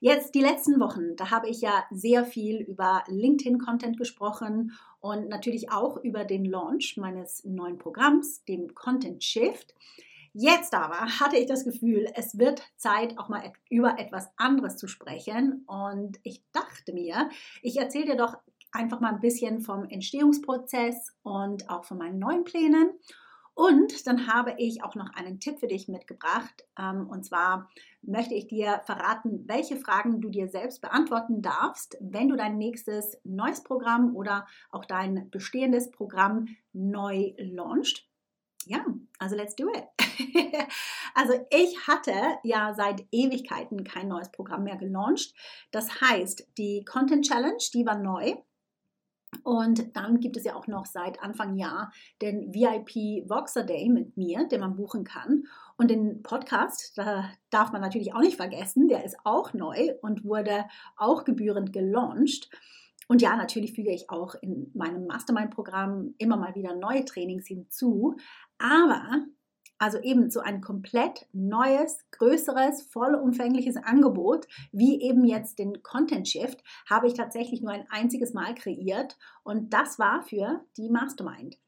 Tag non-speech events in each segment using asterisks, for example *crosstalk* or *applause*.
Jetzt die letzten Wochen, da habe ich ja sehr viel über LinkedIn-Content gesprochen und natürlich auch über den Launch meines neuen Programms, dem Content Shift. Jetzt aber hatte ich das Gefühl, es wird Zeit, auch mal über etwas anderes zu sprechen. Und ich dachte mir, ich erzähle dir doch einfach mal ein bisschen vom Entstehungsprozess und auch von meinen neuen Plänen. Und dann habe ich auch noch einen Tipp für dich mitgebracht. Ähm, und zwar möchte ich dir verraten, welche Fragen du dir selbst beantworten darfst, wenn du dein nächstes neues Programm oder auch dein bestehendes Programm neu launchst. Ja, also let's do it. *laughs* also ich hatte ja seit Ewigkeiten kein neues Programm mehr gelauncht. Das heißt, die Content Challenge, die war neu. Und dann gibt es ja auch noch seit Anfang Jahr den VIP Voxer Day mit mir, den man buchen kann. Und den Podcast, da darf man natürlich auch nicht vergessen, der ist auch neu und wurde auch gebührend gelauncht. Und ja, natürlich füge ich auch in meinem Mastermind-Programm immer mal wieder neue Trainings hinzu. Aber also eben so ein komplett neues, größeres, vollumfängliches Angebot, wie eben jetzt den Content Shift, habe ich tatsächlich nur ein einziges Mal kreiert und das war für die Mastermind.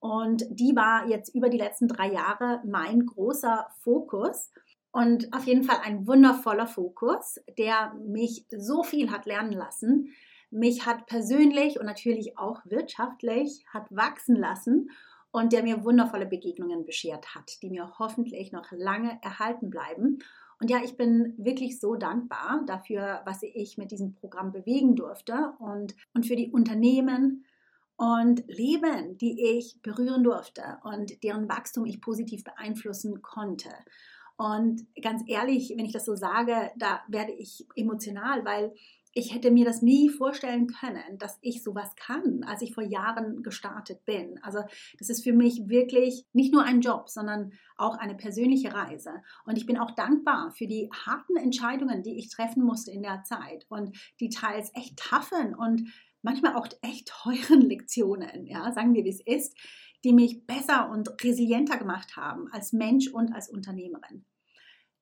Und die war jetzt über die letzten drei Jahre mein großer Fokus. Und auf jeden Fall ein wundervoller Fokus, der mich so viel hat lernen lassen, mich hat persönlich und natürlich auch wirtschaftlich hat wachsen lassen und der mir wundervolle Begegnungen beschert hat, die mir hoffentlich noch lange erhalten bleiben. Und ja, ich bin wirklich so dankbar dafür, was ich mit diesem Programm bewegen durfte und, und für die Unternehmen und Leben, die ich berühren durfte und deren Wachstum ich positiv beeinflussen konnte. Und ganz ehrlich, wenn ich das so sage, da werde ich emotional, weil ich hätte mir das nie vorstellen können, dass ich sowas kann, als ich vor Jahren gestartet bin. Also das ist für mich wirklich nicht nur ein Job, sondern auch eine persönliche Reise. Und ich bin auch dankbar für die harten Entscheidungen, die ich treffen musste in der Zeit und die teils echt taffen und manchmal auch echt teuren *laughs* Lektionen, ja, sagen wir, wie es ist, die mich besser und resilienter gemacht haben als Mensch und als Unternehmerin.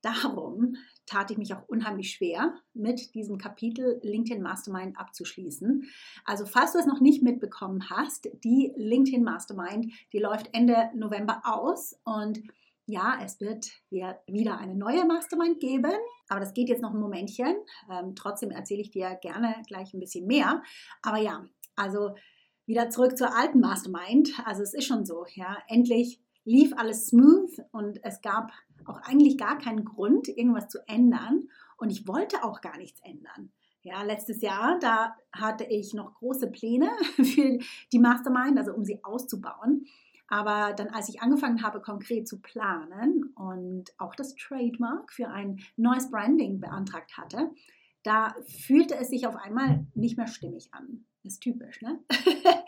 Darum tat ich mich auch unheimlich schwer, mit diesem Kapitel LinkedIn Mastermind abzuschließen. Also falls du es noch nicht mitbekommen hast, die LinkedIn Mastermind, die läuft Ende November aus und ja, es wird wieder eine neue Mastermind geben, aber das geht jetzt noch ein Momentchen. Ähm, trotzdem erzähle ich dir gerne gleich ein bisschen mehr. Aber ja, also wieder zurück zur alten Mastermind. Also es ist schon so, ja, endlich lief alles smooth und es gab auch eigentlich gar keinen Grund, irgendwas zu ändern. Und ich wollte auch gar nichts ändern. Ja, letztes Jahr, da hatte ich noch große Pläne *laughs* für die Mastermind, also um sie auszubauen. Aber dann, als ich angefangen habe, konkret zu planen und auch das Trademark für ein neues Branding beantragt hatte, da fühlte es sich auf einmal nicht mehr stimmig an. Das ist typisch, ne? *laughs*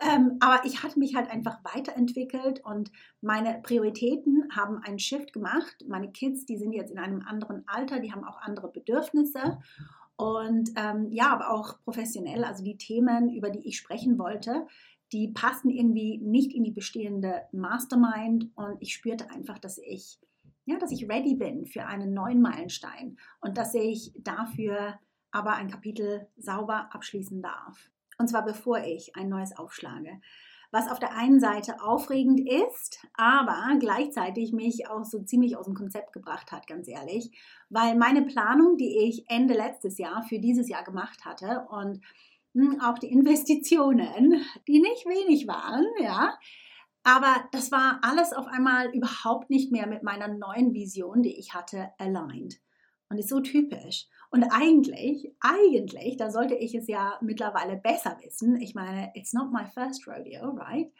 ähm, aber ich hatte mich halt einfach weiterentwickelt und meine Prioritäten haben einen Shift gemacht. Meine Kids, die sind jetzt in einem anderen Alter, die haben auch andere Bedürfnisse. Und ähm, ja, aber auch professionell, also die Themen, über die ich sprechen wollte, die passten irgendwie nicht in die bestehende Mastermind und ich spürte einfach, dass ich ja, dass ich ready bin für einen neuen Meilenstein und dass ich dafür aber ein Kapitel sauber abschließen darf. Und zwar bevor ich ein neues aufschlage. Was auf der einen Seite aufregend ist, aber gleichzeitig mich auch so ziemlich aus dem Konzept gebracht hat, ganz ehrlich, weil meine Planung, die ich Ende letztes Jahr für dieses Jahr gemacht hatte und hm, auch die Investitionen, die nicht wenig waren, ja, aber das war alles auf einmal überhaupt nicht mehr mit meiner neuen Vision, die ich hatte, aligned. Und ist so typisch. Und eigentlich, eigentlich, da sollte ich es ja mittlerweile besser wissen. Ich meine, it's not my first rodeo, right?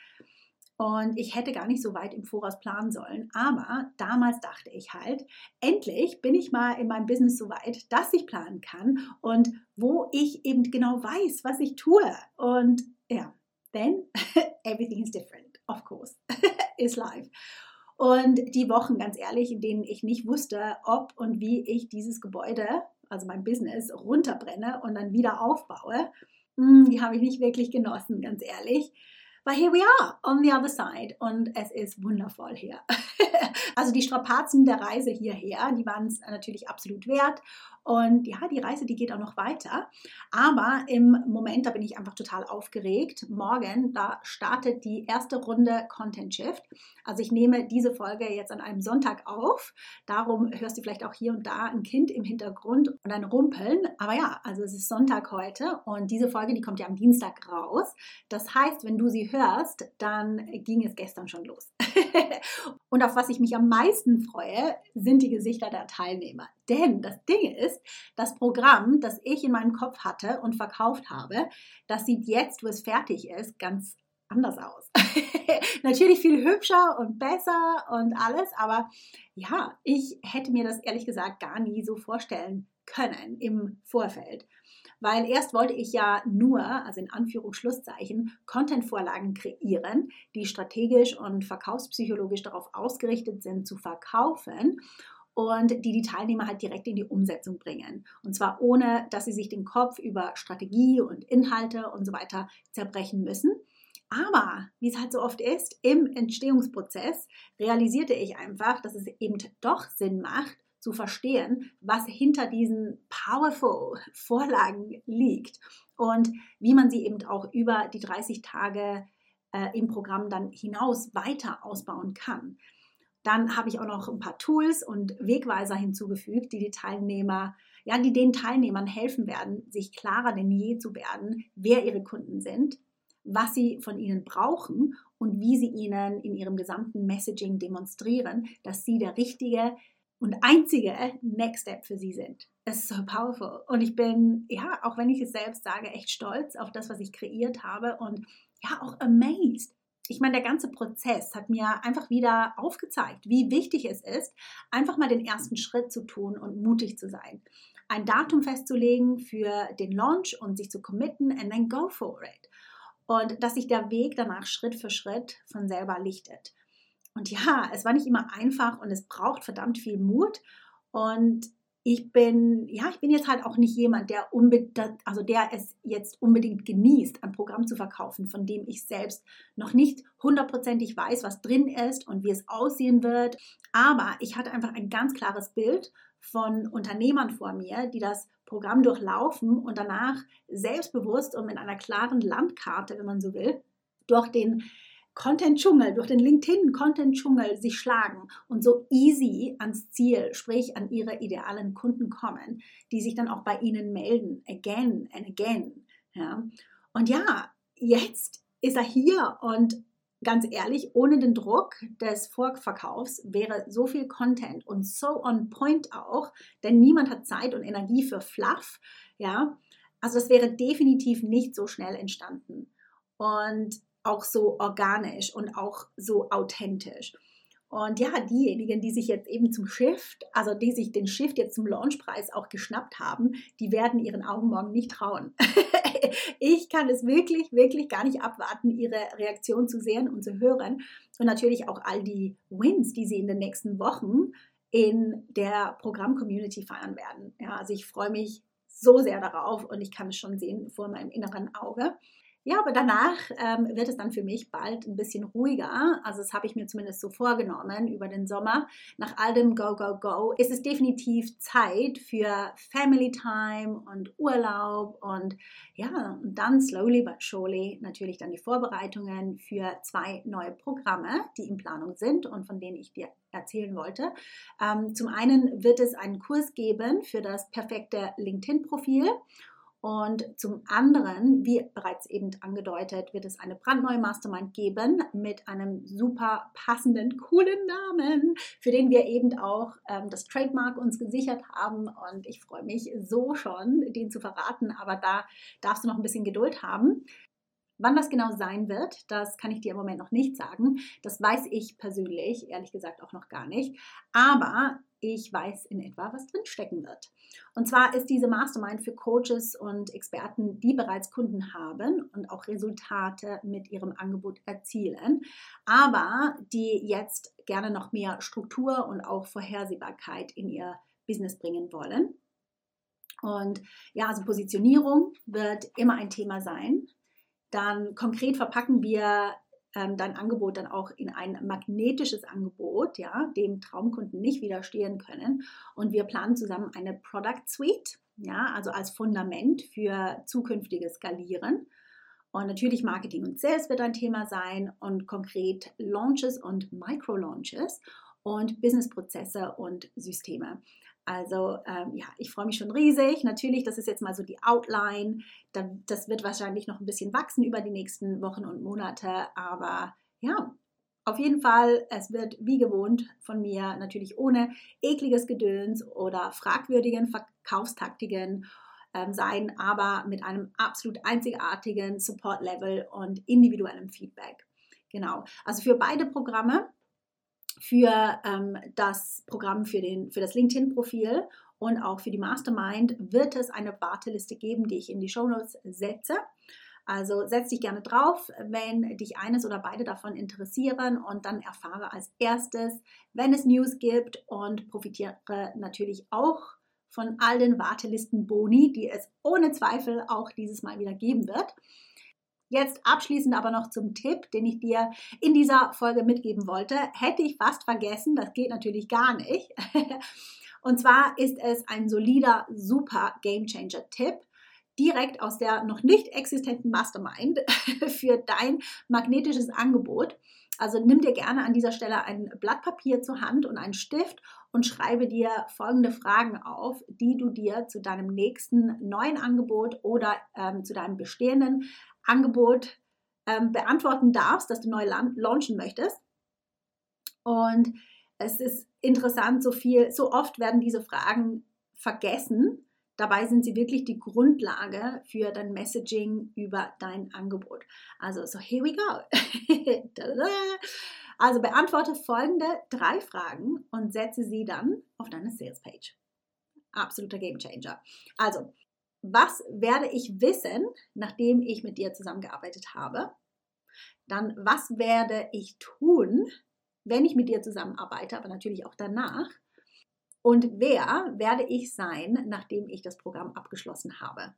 Und ich hätte gar nicht so weit im Voraus planen sollen. Aber damals dachte ich halt, endlich bin ich mal in meinem Business so weit, dass ich planen kann und wo ich eben genau weiß, was ich tue. Und ja, then *laughs* everything is different, of course, *laughs* is life. Und die Wochen, ganz ehrlich, in denen ich nicht wusste, ob und wie ich dieses Gebäude, also mein Business, runterbrenne und dann wieder aufbaue, hm, die habe ich nicht wirklich genossen, ganz ehrlich. But here we are on the other side und es ist wundervoll hier. *laughs* also die Strapazen der Reise hierher, die waren es natürlich absolut wert und ja, die Reise, die geht auch noch weiter. Aber im Moment, da bin ich einfach total aufgeregt. Morgen, da startet die erste Runde Content Shift. Also ich nehme diese Folge jetzt an einem Sonntag auf. Darum hörst du vielleicht auch hier und da ein Kind im Hintergrund und ein Rumpeln. Aber ja, also es ist Sonntag heute und diese Folge, die kommt ja am Dienstag raus. Das heißt, wenn du sie hörst, dann ging es gestern schon los. *laughs* und auf was ich mich am meisten freue, sind die Gesichter der Teilnehmer. Denn das Ding ist, das Programm, das ich in meinem Kopf hatte und verkauft habe, das sieht jetzt, wo es fertig ist, ganz anders aus. *laughs* Natürlich viel hübscher und besser und alles, aber ja, ich hätte mir das ehrlich gesagt gar nie so vorstellen können im Vorfeld. Weil erst wollte ich ja nur, also in Anführungsschlusszeichen, Content-Vorlagen kreieren, die strategisch und verkaufspsychologisch darauf ausgerichtet sind, zu verkaufen und die die Teilnehmer halt direkt in die Umsetzung bringen. Und zwar ohne, dass sie sich den Kopf über Strategie und Inhalte und so weiter zerbrechen müssen. Aber wie es halt so oft ist, im Entstehungsprozess realisierte ich einfach, dass es eben doch Sinn macht, zu verstehen, was hinter diesen powerful Vorlagen liegt und wie man sie eben auch über die 30 Tage äh, im Programm dann hinaus weiter ausbauen kann. Dann habe ich auch noch ein paar Tools und Wegweiser hinzugefügt, die die Teilnehmer, ja, die den Teilnehmern helfen werden, sich klarer denn je zu werden, wer ihre Kunden sind, was sie von ihnen brauchen und wie sie ihnen in ihrem gesamten Messaging demonstrieren, dass sie der richtige und einzige Next Step für sie sind. Es ist so powerful. Und ich bin, ja, auch wenn ich es selbst sage, echt stolz auf das, was ich kreiert habe und ja, auch amazed. Ich meine, der ganze Prozess hat mir einfach wieder aufgezeigt, wie wichtig es ist, einfach mal den ersten Schritt zu tun und mutig zu sein. Ein Datum festzulegen für den Launch und sich zu committen and then go for it. Und dass sich der Weg danach Schritt für Schritt von selber lichtet. Und ja, es war nicht immer einfach und es braucht verdammt viel Mut. Und ich bin, ja, ich bin jetzt halt auch nicht jemand, der also der es jetzt unbedingt genießt, ein Programm zu verkaufen, von dem ich selbst noch nicht hundertprozentig weiß, was drin ist und wie es aussehen wird. Aber ich hatte einfach ein ganz klares Bild von Unternehmern vor mir, die das Programm durchlaufen und danach selbstbewusst und mit einer klaren Landkarte, wenn man so will, durch den Content-Dschungel, durch den LinkedIn-Content-Dschungel sich schlagen und so easy ans Ziel, sprich an ihre idealen Kunden kommen, die sich dann auch bei ihnen melden, again and again. Ja. Und ja, jetzt ist er hier und ganz ehrlich, ohne den Druck des Vorverkaufs wäre so viel Content und so on point auch, denn niemand hat Zeit und Energie für Fluff, ja. Also das wäre definitiv nicht so schnell entstanden. Und auch so organisch und auch so authentisch. Und ja, diejenigen, die sich jetzt eben zum Shift, also die sich den Shift jetzt zum Launchpreis auch geschnappt haben, die werden ihren Augen morgen nicht trauen. *laughs* ich kann es wirklich, wirklich gar nicht abwarten, ihre Reaktion zu sehen und zu hören. Und natürlich auch all die Wins, die sie in den nächsten Wochen in der Programm-Community feiern werden. Ja, also ich freue mich so sehr darauf und ich kann es schon sehen vor meinem inneren Auge. Ja, aber danach ähm, wird es dann für mich bald ein bisschen ruhiger. Also das habe ich mir zumindest so vorgenommen über den Sommer. Nach all dem Go, Go, Go ist es definitiv Zeit für Family Time und Urlaub und ja, und dann slowly but surely natürlich dann die Vorbereitungen für zwei neue Programme, die in Planung sind und von denen ich dir erzählen wollte. Ähm, zum einen wird es einen Kurs geben für das perfekte LinkedIn-Profil und zum anderen, wie bereits eben angedeutet, wird es eine brandneue Mastermind geben mit einem super passenden, coolen Namen, für den wir eben auch ähm, das Trademark uns gesichert haben. Und ich freue mich so schon, den zu verraten. Aber da darfst du noch ein bisschen Geduld haben. Wann das genau sein wird, das kann ich dir im Moment noch nicht sagen. Das weiß ich persönlich, ehrlich gesagt, auch noch gar nicht. Aber ich weiß in etwa, was drinstecken wird. Und zwar ist diese Mastermind für Coaches und Experten, die bereits Kunden haben und auch Resultate mit ihrem Angebot erzielen, aber die jetzt gerne noch mehr Struktur und auch Vorhersehbarkeit in ihr Business bringen wollen. Und ja, also Positionierung wird immer ein Thema sein. Dann konkret verpacken wir ähm, dein Angebot dann auch in ein magnetisches Angebot, ja, dem Traumkunden nicht widerstehen können. Und wir planen zusammen eine Product Suite, ja, also als Fundament für zukünftiges Skalieren. Und natürlich Marketing und Sales wird ein Thema sein und konkret Launches und Micro-Launches und Businessprozesse und Systeme. Also ähm, ja, ich freue mich schon riesig. Natürlich, das ist jetzt mal so die Outline. Das wird wahrscheinlich noch ein bisschen wachsen über die nächsten Wochen und Monate. Aber ja, auf jeden Fall, es wird wie gewohnt von mir natürlich ohne ekliges Gedöns oder fragwürdigen Verkaufstaktiken ähm, sein, aber mit einem absolut einzigartigen Support-Level und individuellem Feedback. Genau. Also für beide Programme für ähm, das Programm für, den, für das LinkedIn-Profil und auch für die Mastermind wird es eine Warteliste geben, die ich in die Show Notes setze. Also setz dich gerne drauf, wenn dich eines oder beide davon interessieren und dann erfahre als erstes, wenn es News gibt und profitiere natürlich auch von all den Wartelisten-Boni, die es ohne Zweifel auch dieses Mal wieder geben wird. Jetzt abschließend aber noch zum Tipp, den ich dir in dieser Folge mitgeben wollte. Hätte ich fast vergessen, das geht natürlich gar nicht. *laughs* Und zwar ist es ein solider, super Game Changer Tipp direkt aus der noch nicht existenten Mastermind *laughs* für dein magnetisches Angebot. Also nimm dir gerne an dieser Stelle ein Blatt Papier zur Hand und einen Stift und schreibe dir folgende Fragen auf, die du dir zu deinem nächsten neuen Angebot oder ähm, zu deinem bestehenden Angebot ähm, beantworten darfst, das du neu launchen möchtest. Und es ist interessant, so viel, so oft werden diese Fragen vergessen. Dabei sind sie wirklich die Grundlage für dein Messaging über dein Angebot. Also, so here we go. *laughs* also beantworte folgende drei Fragen und setze sie dann auf deine Sales Page. Absoluter Game Changer. Also, was werde ich wissen, nachdem ich mit dir zusammengearbeitet habe? Dann, was werde ich tun, wenn ich mit dir zusammenarbeite, aber natürlich auch danach? Und wer werde ich sein, nachdem ich das Programm abgeschlossen habe?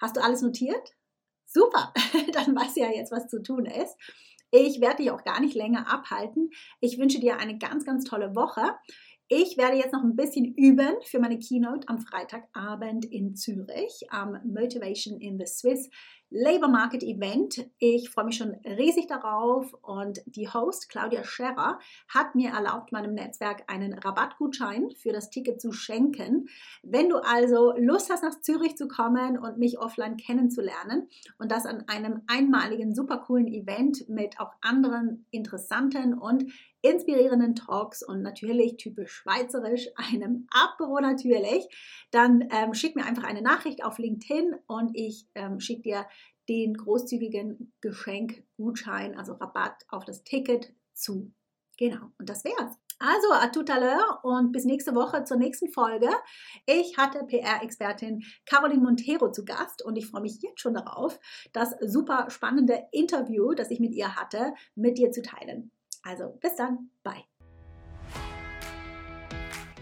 Hast du alles notiert? Super, *laughs* dann weißt du ja jetzt, was zu tun ist. Ich werde dich auch gar nicht länger abhalten. Ich wünsche dir eine ganz, ganz tolle Woche. Ich werde jetzt noch ein bisschen üben für meine Keynote am Freitagabend in Zürich am Motivation in the Swiss Labor Market Event. Ich freue mich schon riesig darauf und die Host Claudia Scherrer hat mir erlaubt, meinem Netzwerk einen Rabattgutschein für das Ticket zu schenken. Wenn du also Lust hast, nach Zürich zu kommen und mich offline kennenzulernen und das an einem einmaligen, super coolen Event mit auch anderen interessanten und inspirierenden Talks und natürlich typisch schweizerisch, einem Apero natürlich, dann ähm, schick mir einfach eine Nachricht auf LinkedIn und ich ähm, schicke dir den großzügigen Geschenkgutschein, also Rabatt auf das Ticket zu. Genau, und das wär's. Also, à tout à l'heure und bis nächste Woche zur nächsten Folge. Ich hatte PR-Expertin Caroline Montero zu Gast und ich freue mich jetzt schon darauf, das super spannende Interview, das ich mit ihr hatte, mit dir zu teilen. Also bis dann, bye.